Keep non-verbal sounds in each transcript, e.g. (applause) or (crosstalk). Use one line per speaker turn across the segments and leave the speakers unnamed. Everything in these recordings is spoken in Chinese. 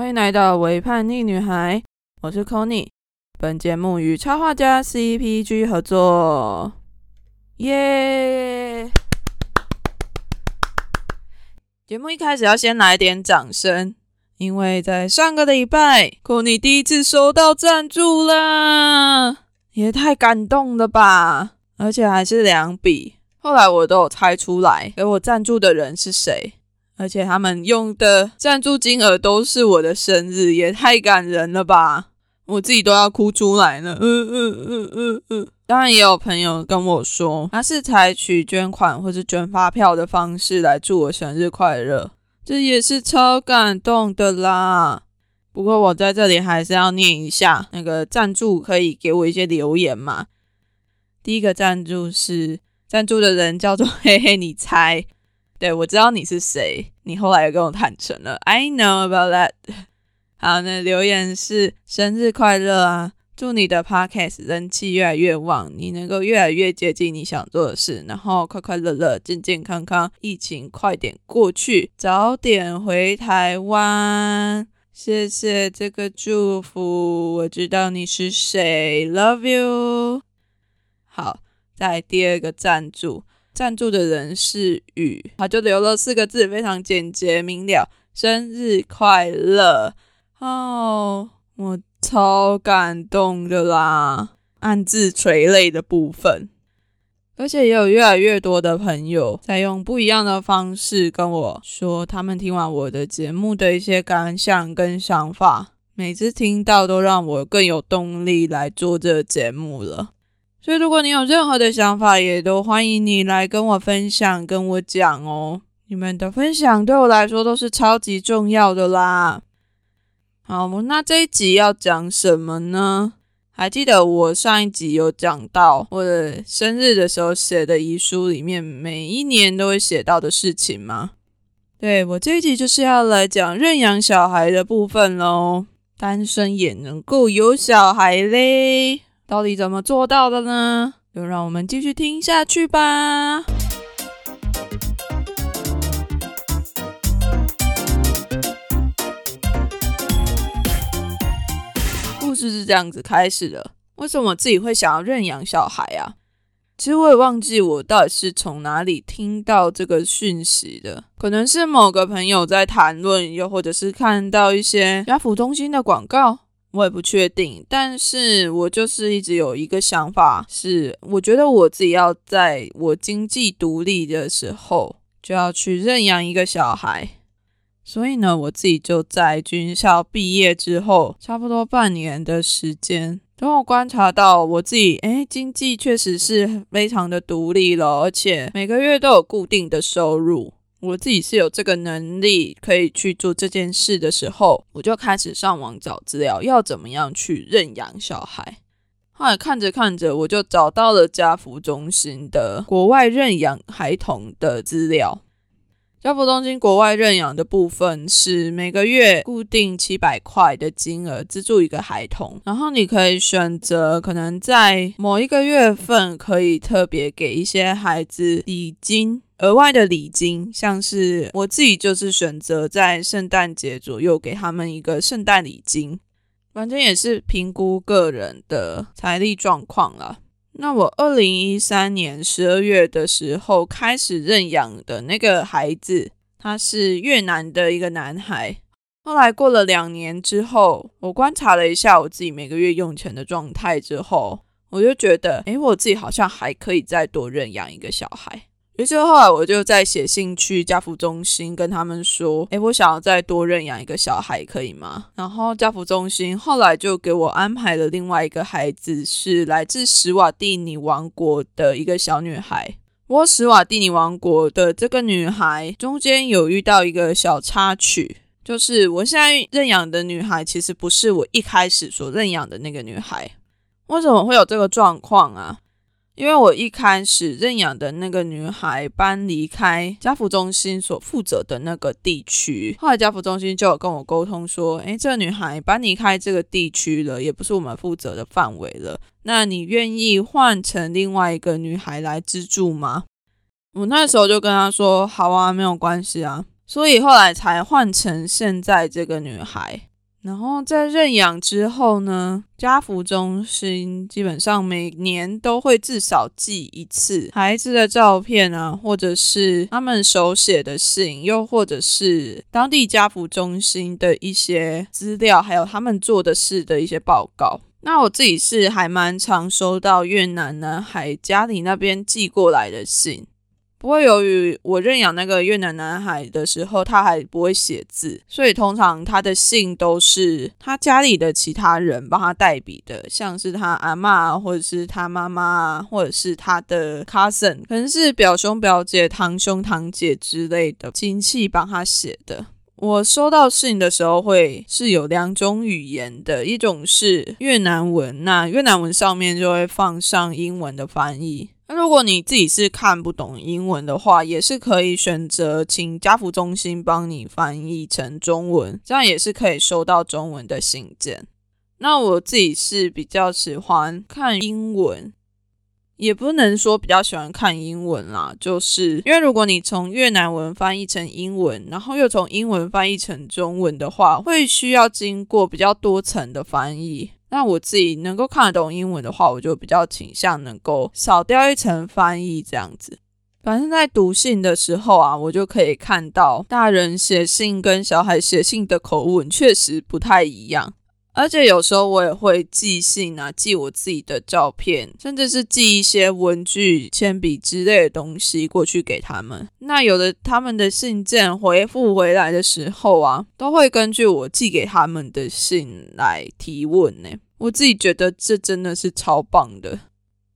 欢迎来到伪叛逆女孩，我是 c o n y 本节目与插画家 CPG 合作，耶！节目一开始要先来点掌声，因为在上个礼拜 c o n y 第一次收到赞助啦，也太感动了吧！而且还是两笔，后来我都有猜出来给我赞助的人是谁。而且他们用的赞助金额都是我的生日，也太感人了吧！我自己都要哭出来了。嗯嗯嗯嗯嗯。当然也有朋友跟我说，他是采取捐款或是捐发票的方式来祝我生日快乐，这也是超感动的啦。不过我在这里还是要念一下那个赞助，可以给我一些留言嘛？第一个赞助是赞助的人叫做 (laughs) 嘿嘿，你猜。对，我知道你是谁。你后来也跟我坦诚了。I know about that。(laughs) 好，那留言是生日快乐啊！祝你的 podcast 人气越来越旺，你能够越来越接近你想做的事，然后快快乐乐、健健康康，疫情快点过去，早点回台湾。谢谢这个祝福，我知道你是谁，Love you。好，在第二个赞助。赞助的人是雨，他就留了四个字，非常简洁明了：生日快乐哦！我超感动的啦，暗自垂泪的部分。而且也有越来越多的朋友在用不一样的方式跟我说，他们听完我的节目的一些感想跟想法，每次听到都让我更有动力来做这个节目了。所以，如果你有任何的想法，也都欢迎你来跟我分享、跟我讲哦。你们的分享对我来说都是超级重要的啦。好，那这一集要讲什么呢？还记得我上一集有讲到我的生日的时候写的遗书里面，每一年都会写到的事情吗？对我这一集就是要来讲认养小孩的部分喽。单身也能够有小孩嘞。到底怎么做到的呢？就让我们继续听下去吧。故事是这样子开始的：为什么自己会想要认养小孩啊？其实我也忘记我到底是从哪里听到这个讯息的，可能是某个朋友在谈论，又或者是看到一些家福中心的广告。我也不确定，但是我就是一直有一个想法，是我觉得我自己要在我经济独立的时候，就要去认养一个小孩。所以呢，我自己就在军校毕业之后，差不多半年的时间，等我观察到我自己，哎，经济确实是非常的独立了，而且每个月都有固定的收入。我自己是有这个能力可以去做这件事的时候，我就开始上网找资料，要怎么样去认养小孩。后来看着看着，我就找到了家福中心的国外认养孩童的资料。家福中心国外认养的部分是每个月固定七百块的金额资助一个孩童，然后你可以选择可能在某一个月份可以特别给一些孩子礼金。额外的礼金，像是我自己就是选择在圣诞节左右给他们一个圣诞礼金，反正也是评估个人的财力状况了。那我二零一三年十二月的时候开始认养的那个孩子，他是越南的一个男孩。后来过了两年之后，我观察了一下我自己每个月用钱的状态之后，我就觉得，诶，我自己好像还可以再多认养一个小孩。于是后来我就在写信去家福中心跟他们说：“诶，我想要再多认养一个小孩，可以吗？”然后家福中心后来就给我安排了另外一个孩子，是来自史瓦蒂尼王国的一个小女孩。不过史瓦蒂尼王国的这个女孩中间有遇到一个小插曲，就是我现在认养的女孩其实不是我一开始所认养的那个女孩。为什么会有这个状况啊？因为我一开始认养的那个女孩搬离开家福中心所负责的那个地区，后来家福中心就有跟我沟通说：“诶，这个女孩搬离开这个地区了，也不是我们负责的范围了。那你愿意换成另外一个女孩来资助吗？”我那时候就跟他说：“好啊，没有关系啊。”所以后来才换成现在这个女孩。然后在认养之后呢，家福中心基本上每年都会至少寄一次孩子的照片啊，或者是他们手写的信，又或者是当地家福中心的一些资料，还有他们做的事的一些报告。那我自己是还蛮常收到越南男孩家里那边寄过来的信。不过，由于我认养那个越南男孩的时候，他还不会写字，所以通常他的信都是他家里的其他人帮他代笔的，像是他阿妈，或者是他妈妈，或者是他的 cousin，可能是表兄表姐、堂兄堂姐之类的亲戚帮他写的。我收到信的时候，会是有两种语言的，一种是越南文，那越南文上面就会放上英文的翻译。那如果你自己是看不懂英文的话，也是可以选择请家福中心帮你翻译成中文，这样也是可以收到中文的信件。那我自己是比较喜欢看英文，也不能说比较喜欢看英文啦，就是因为如果你从越南文翻译成英文，然后又从英文翻译成中文的话，会需要经过比较多层的翻译。那我自己能够看得懂英文的话，我就比较倾向能够少掉一层翻译这样子。反正，在读信的时候啊，我就可以看到大人写信跟小孩写信的口吻确实不太一样。而且有时候我也会寄信啊，寄我自己的照片，甚至是寄一些文具、铅笔之类的东西过去给他们。那有的他们的信件回复回来的时候啊，都会根据我寄给他们的信来提问呢。我自己觉得这真的是超棒的。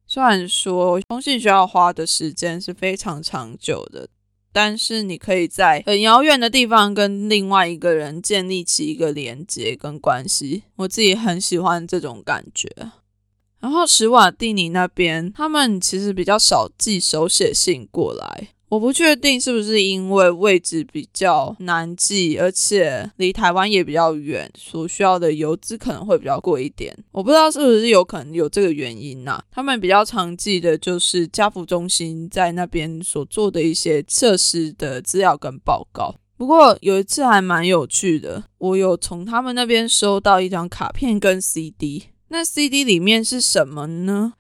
虽然说通信需要花的时间是非常长久的。但是你可以在很遥远的地方跟另外一个人建立起一个连接跟关系，我自己很喜欢这种感觉。然后史瓦蒂尼那边，他们其实比较少寄手写信过来。我不确定是不是因为位置比较难寄，而且离台湾也比较远，所需要的邮资可能会比较贵一点。我不知道是不是有可能有这个原因呐？他们比较常寄的就是家福中心在那边所做的一些设施的资料跟报告。不过有一次还蛮有趣的，我有从他们那边收到一张卡片跟 CD。那 CD 里面是什么呢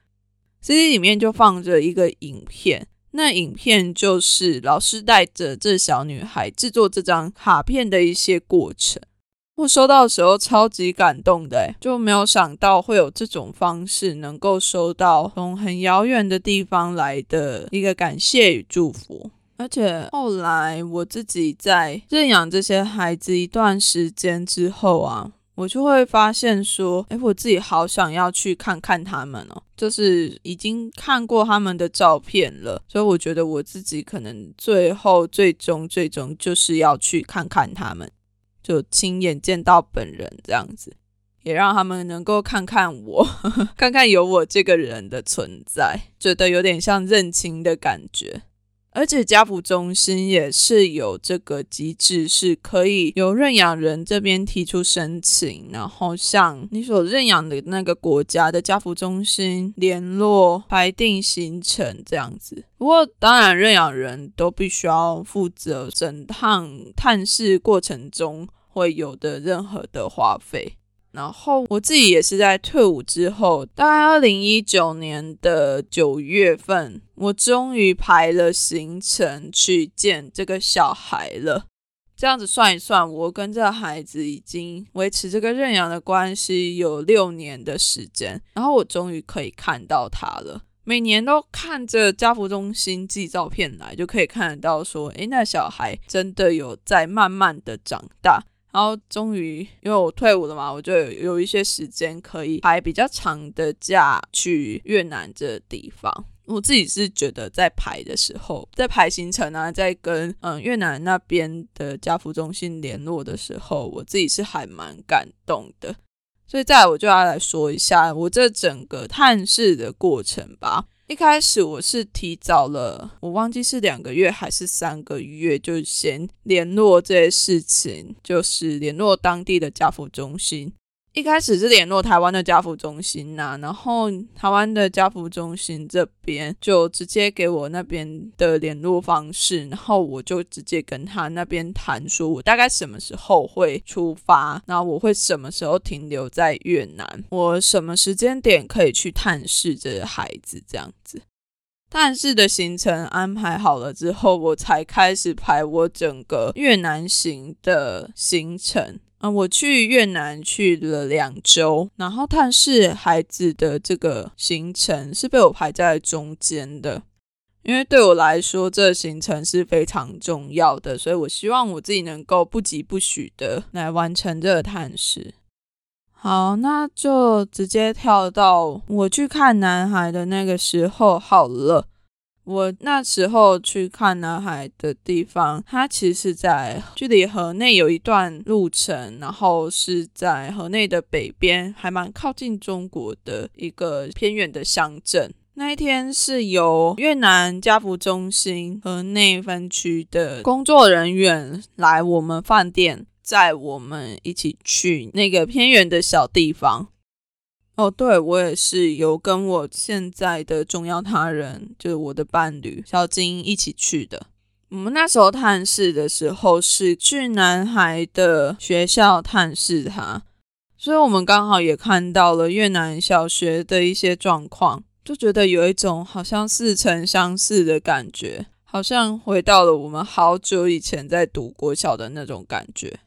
？CD 里面就放着一个影片。那影片就是老师带着这小女孩制作这张卡片的一些过程。我收到的时候超级感动的，就没有想到会有这种方式能够收到从很遥远的地方来的一个感谢与祝福。而且后来我自己在认养这些孩子一段时间之后啊。我就会发现说，哎，我自己好想要去看看他们哦，就是已经看过他们的照片了，所以我觉得我自己可能最后最终最终就是要去看看他们，就亲眼见到本人这样子，也让他们能够看看我，(laughs) 看看有我这个人的存在，觉得有点像认亲的感觉。而且家福中心也是有这个机制，是可以由认养人这边提出申请，然后向你所认养的那个国家的家福中心联络，排定行程这样子。不过，当然认养人都必须要负责整趟探视过程中会有的任何的花费。然后我自己也是在退伍之后，大概二零一九年的九月份，我终于排了行程去见这个小孩了。这样子算一算，我跟这孩子已经维持这个认养的关系有六年的时间。然后我终于可以看到他了，每年都看着家福中心寄照片来，就可以看得到说，诶，那小孩真的有在慢慢的长大。然后终于，因为我退伍了嘛，我就有一些时间可以排比较长的假去越南这地方。我自己是觉得在排的时候，在排行程啊，在跟嗯越南那边的家福中心联络的时候，我自己是还蛮感动的。所以，再我就要来说一下我这整个探视的过程吧。一开始我是提早了，我忘记是两个月还是三个月，就先联络这些事情，就是联络当地的家福中心，一开始是联络台湾的家福中心呐，然后台湾的家福中心这边就直接给我那边的联络方式，然后我就直接跟他那边谈，说我大概什么时候会出发，然后我会什么时候停留在越南，我什么时间点可以去探视这个孩子，这样子。探视的行程安排好了之后，我才开始排我整个越南行的行程。啊，我去越南去了两周，然后探视孩子的这个行程是被我排在中间的，因为对我来说，这行程是非常重要的，所以我希望我自己能够不疾不徐的来完成这个探视。好，那就直接跳到我去看男孩的那个时候好了。我那时候去看男孩的地方，它其实是在距离河内有一段路程，然后是在河内的北边，还蛮靠近中国的一个偏远的乡镇。那一天是由越南家福中心河内分区的工作人员来我们饭店，载我们一起去那个偏远的小地方。哦，对，我也是有跟我现在的重要他人，就是我的伴侣小金一起去的。我们那时候探视的时候是去男孩的学校探视他，所以我们刚好也看到了越南小学的一些状况，就觉得有一种好像似曾相识的感觉，好像回到了我们好久以前在读国小的那种感觉。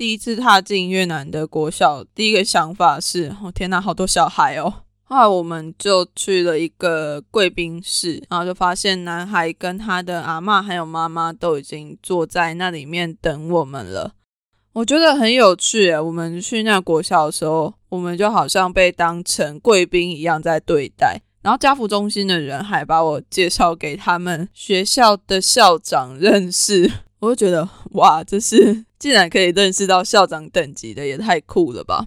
第一次踏进越南的国小，第一个想法是：哦天哪，好多小孩哦！后来我们就去了一个贵宾室，然后就发现男孩跟他的阿妈还有妈妈都已经坐在那里面等我们了。我觉得很有趣。我们去那国小的时候，我们就好像被当成贵宾一样在对待。然后家福中心的人还把我介绍给他们学校的校长认识。我就觉得哇，这是竟然可以认识到校长等级的，也太酷了吧！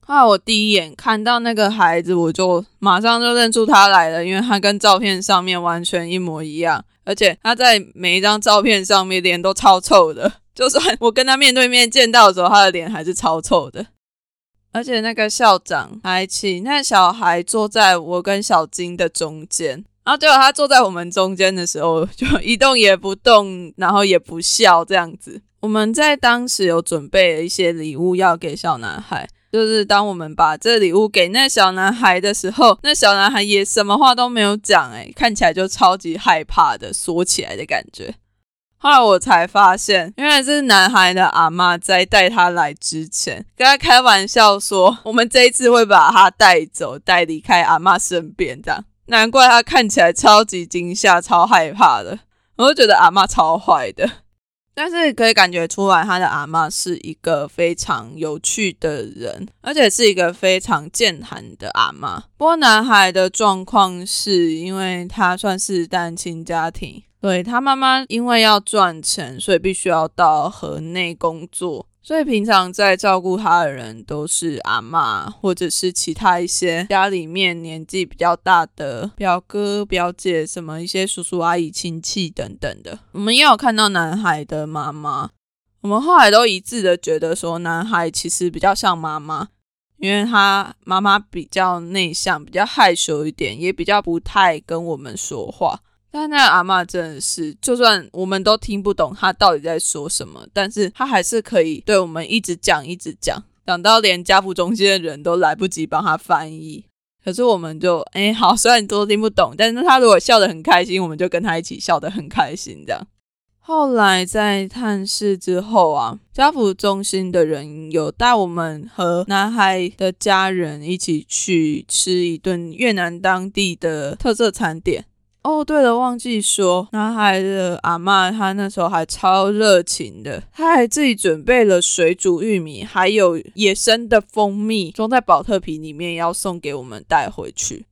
后来我第一眼看到那个孩子，我就马上就认出他来了，因为他跟照片上面完全一模一样，而且他在每一张照片上面脸都超臭的，(laughs) 就算我跟他面对面见到的时候，他的脸还是超臭的。(laughs) 而且那个校长还请那小孩坐在我跟小金的中间。然后结果他坐在我们中间的时候，就一动也不动，然后也不笑，这样子。我们在当时有准备了一些礼物要给小男孩，就是当我们把这礼物给那小男孩的时候，那小男孩也什么话都没有讲，诶，看起来就超级害怕的缩起来的感觉。后来我才发现，原来是男孩的阿妈在带他来之前跟他开玩笑说，我们这一次会把他带走，带离开阿妈身边，这样。难怪他看起来超级惊吓、超害怕的，我就觉得阿妈超坏的。但是可以感觉出来，他的阿妈是一个非常有趣的人，而且是一个非常健谈的阿妈。不过男孩的状况是因为他算是单亲家庭，对他妈妈因为要赚钱，所以必须要到河内工作。所以平常在照顾他的人都是阿妈，或者是其他一些家里面年纪比较大的表哥表姐，什么一些叔叔阿姨亲戚等等的。我们也有看到男孩的妈妈，我们后来都一致的觉得说，男孩其实比较像妈妈，因为他妈妈比较内向，比较害羞一点，也比较不太跟我们说话。但那阿妈真的是，就算我们都听不懂她到底在说什么，但是她还是可以对我们一直讲，一直讲，讲到连家福中心的人都来不及帮她翻译。可是我们就，哎，好，虽然你都听不懂，但是他如果笑得很开心，我们就跟他一起笑得很开心。这样，后来在探视之后啊，家福中心的人有带我们和男孩的家人一起去吃一顿越南当地的特色餐点。哦，对了，忘记说，男孩的阿妈她那时候还超热情的，她还自己准备了水煮玉米，还有野生的蜂蜜，装在保特瓶里面要送给我们带回去。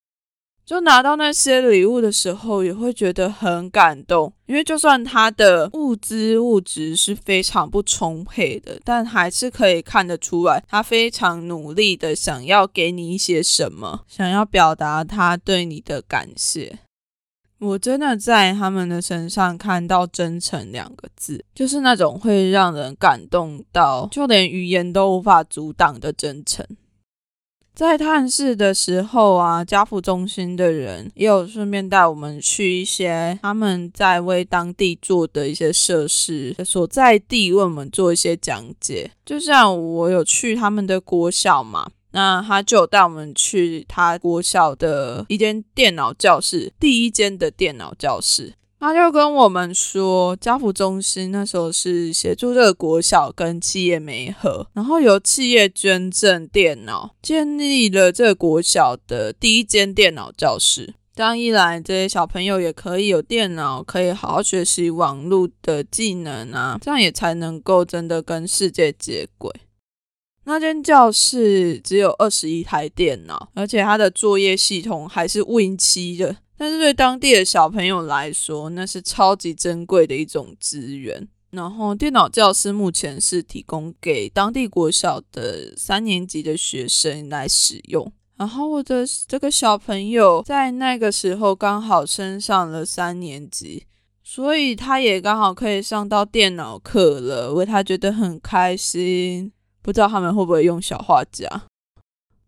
就拿到那些礼物的时候，也会觉得很感动，因为就算他的物资物质是非常不充沛的，但还是可以看得出来，他非常努力的想要给你一些什么，想要表达他对你的感谢。我真的在他们的身上看到“真诚”两个字，就是那种会让人感动到，就连语言都无法阻挡的真诚。在探视的时候啊，家福中心的人也有顺便带我们去一些他们在为当地做的一些设施所在地，为我们做一些讲解。就像我有去他们的国小嘛，那他就带我们去他国小的一间电脑教室，第一间的电脑教室。他就跟我们说，家福中心那时候是协助这个国小跟企业媒合，然后由企业捐赠电脑，建立了这个国小的第一间电脑教室。这样一来，这些小朋友也可以有电脑，可以好好学习网络的技能啊，这样也才能够真的跟世界接轨。那间教室只有二十一台电脑，而且它的作业系统还是 Win 七的。但是对当地的小朋友来说，那是超级珍贵的一种资源。然后电脑教室目前是提供给当地国小的三年级的学生来使用。然后我的这个小朋友在那个时候刚好升上了三年级，所以他也刚好可以上到电脑课了，为他觉得很开心。不知道他们会不会用小画家？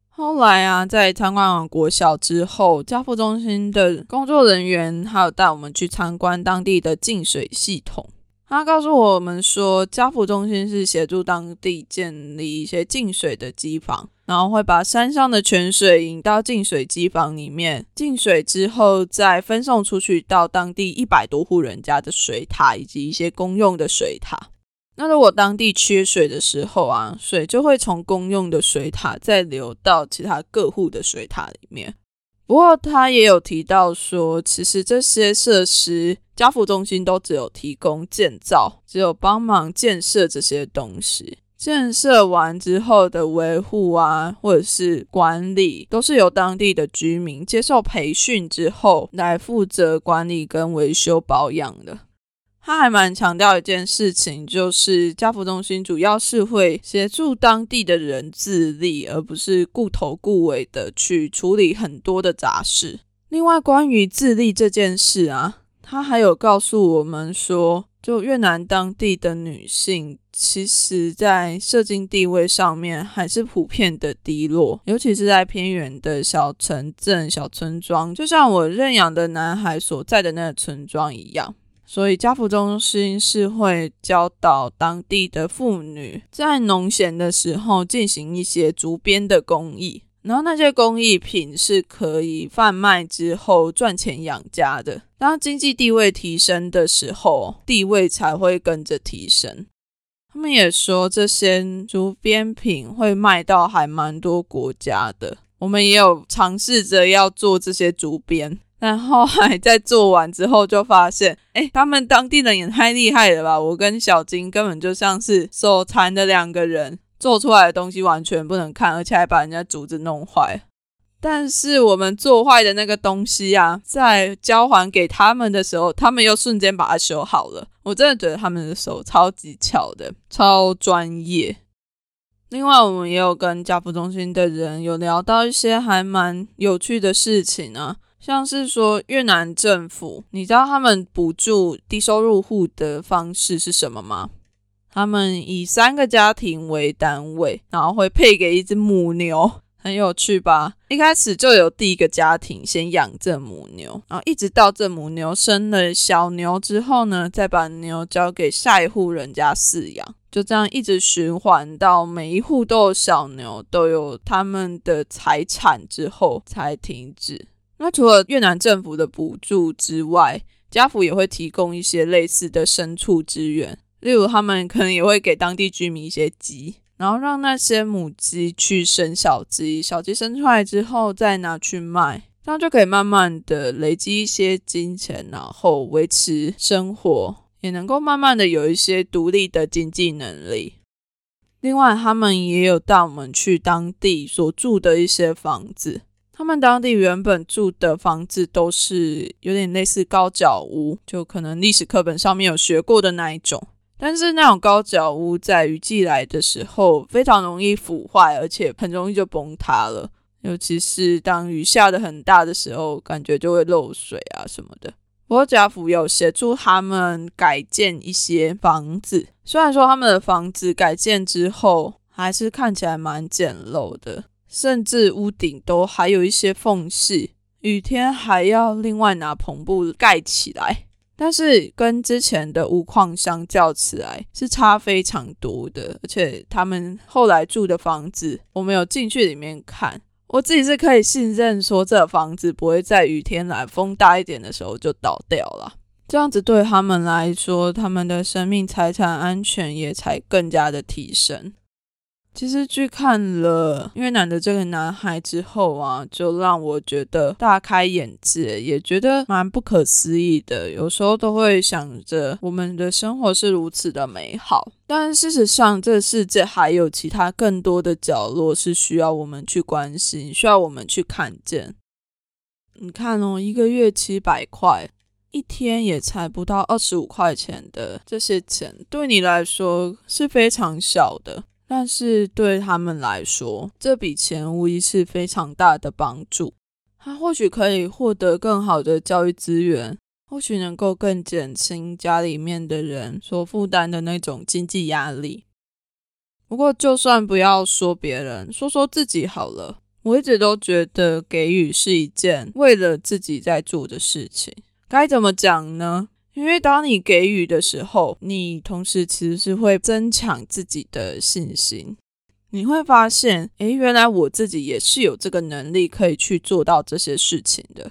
后来啊，在参观完国小之后，家福中心的工作人员还有带我们去参观当地的净水系统。他告诉我们说，家福中心是协助当地建立一些净水的机房，然后会把山上的泉水引到净水机房里面，净水之后再分送出去到当地一百多户人家的水塔以及一些公用的水塔。那如果当地缺水的时候啊，水就会从公用的水塔再流到其他各户的水塔里面。不过他也有提到说，其实这些设施家福中心都只有提供建造，只有帮忙建设这些东西。建设完之后的维护啊，或者是管理，都是由当地的居民接受培训之后来负责管理跟维修保养的。他还蛮强调一件事情，就是家福中心主要是会协助当地的人自立，而不是顾头顾尾的去处理很多的杂事。另外，关于自立这件事啊，他还有告诉我们说，就越南当地的女性，其实在社经地位上面还是普遍的低落，尤其是在偏远的小城镇、小村庄，就像我认养的男孩所在的那个村庄一样。所以家福中心是会教导当地的妇女在农闲的时候进行一些竹编的工艺，然后那些工艺品是可以贩卖之后赚钱养家的。当经济地位提升的时候，地位才会跟着提升。他们也说这些竹编品会卖到还蛮多国家的。我们也有尝试着要做这些竹编。然后还在做完之后，就发现，(laughs) 哎，他们当地人也太厉害了吧！我跟小金根本就像是手残的两个人，做出来的东西完全不能看，而且还把人家竹子弄坏。但是我们做坏的那个东西啊，在交还给他们的时候，他们又瞬间把它修好了。我真的觉得他们的手超级巧的，超专业。另外，我们也有跟家福中心的人有聊到一些还蛮有趣的事情啊。像是说越南政府，你知道他们补助低收入户的方式是什么吗？他们以三个家庭为单位，然后会配给一只母牛，很有趣吧？一开始就有第一个家庭先养这母牛，然后一直到这母牛生了小牛之后呢，再把牛交给下一户人家饲养，就这样一直循环到每一户都有小牛，都有他们的财产之后才停止。那除了越南政府的补助之外，家府也会提供一些类似的牲畜资源，例如他们可能也会给当地居民一些鸡，然后让那些母鸡去生小鸡，小鸡生出来之后再拿去卖，这样就可以慢慢的累积一些金钱，然后维持生活，也能够慢慢的有一些独立的经济能力。另外，他们也有带我们去当地所住的一些房子。他们当地原本住的房子都是有点类似高脚屋，就可能历史课本上面有学过的那一种。但是那种高脚屋在雨季来的时候非常容易腐坏，而且很容易就崩塌了。尤其是当雨下的很大的时候，感觉就会漏水啊什么的。不过家福有协助他们改建一些房子，虽然说他们的房子改建之后还是看起来蛮简陋的，甚至屋顶都还有一些缝隙，雨天还要另外拿篷布盖起来。但是跟之前的屋况相较起来，是差非常多的。而且他们后来住的房子，我们有进去里面看，我自己是可以信任说，这房子不会在雨天来风大一点的时候就倒掉了。这样子对他们来说，他们的生命财产安全也才更加的提升。其实去看了越南的这个男孩之后啊，就让我觉得大开眼界，也觉得蛮不可思议的。有时候都会想着我们的生活是如此的美好，但事实上，这世界还有其他更多的角落是需要我们去关心，需要我们去看见。你看哦，一个月七百块，一天也才不到二十五块钱的这些钱，对你来说是非常小的。但是对他们来说，这笔钱无疑是非常大的帮助。他或许可以获得更好的教育资源，或许能够更减轻家里面的人所负担的那种经济压力。不过，就算不要说别人，说说自己好了。我一直都觉得给予是一件为了自己在做的事情。该怎么讲呢？因为当你给予的时候，你同时其实是会增强自己的信心。你会发现，诶，原来我自己也是有这个能力可以去做到这些事情的。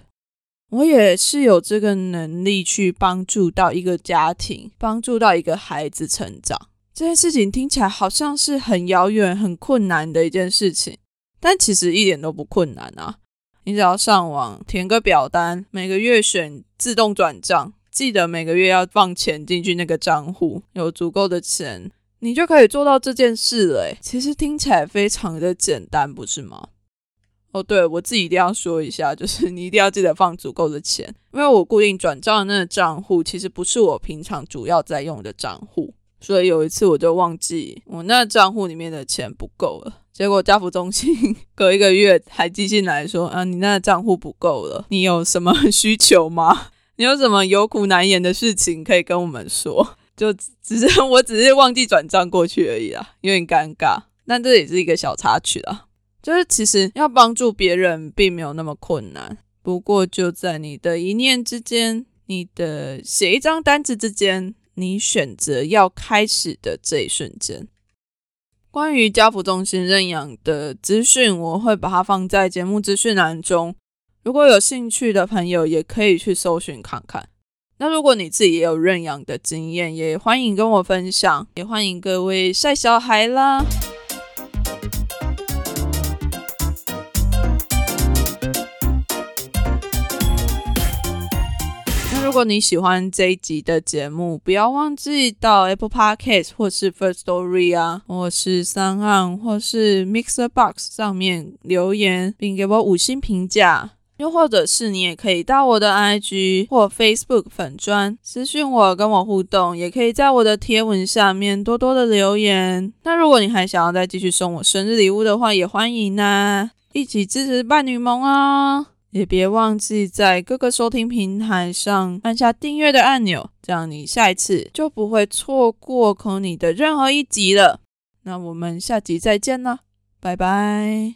我也是有这个能力去帮助到一个家庭，帮助到一个孩子成长。这件事情听起来好像是很遥远、很困难的一件事情，但其实一点都不困难啊！你只要上网填个表单，每个月选自动转账。记得每个月要放钱进去那个账户，有足够的钱，你就可以做到这件事了。其实听起来非常的简单，不是吗？哦，对我自己一定要说一下，就是你一定要记得放足够的钱，因为我固定转账的那个账户其实不是我平常主要在用的账户，所以有一次我就忘记我那账户里面的钱不够了，结果家福中心隔一个月还寄信来说啊，你那账户不够了，你有什么需求吗？你有什么有苦难言的事情可以跟我们说？就只是 (laughs) 我只是忘记转账过去而已啦，有点尴尬。但这也是一个小插曲啦。就是其实要帮助别人并没有那么困难，不过就在你的一念之间，你的写一张单子之间，你选择要开始的这一瞬间。关于家福中心认养的资讯，我会把它放在节目资讯栏中。如果有兴趣的朋友，也可以去搜寻看看。那如果你自己也有认养的经验，也欢迎跟我分享，也欢迎各位晒小孩啦。那如果你喜欢这一集的节目，不要忘记到 Apple Podcast 或是 First Story 啊，或是三岸，或是 Mixer Box 上面留言，并给我五星评价。又或者是你也可以到我的 IG 或 Facebook 粉砖私讯我，跟我互动，也可以在我的贴文下面多多的留言。那如果你还想要再继续送我生日礼物的话，也欢迎呐，一起支持伴侣盟啊！也别忘记在各个收听平台上按下订阅的按钮，这样你下一次就不会错过可你的任何一集了。那我们下集再见啦，拜拜。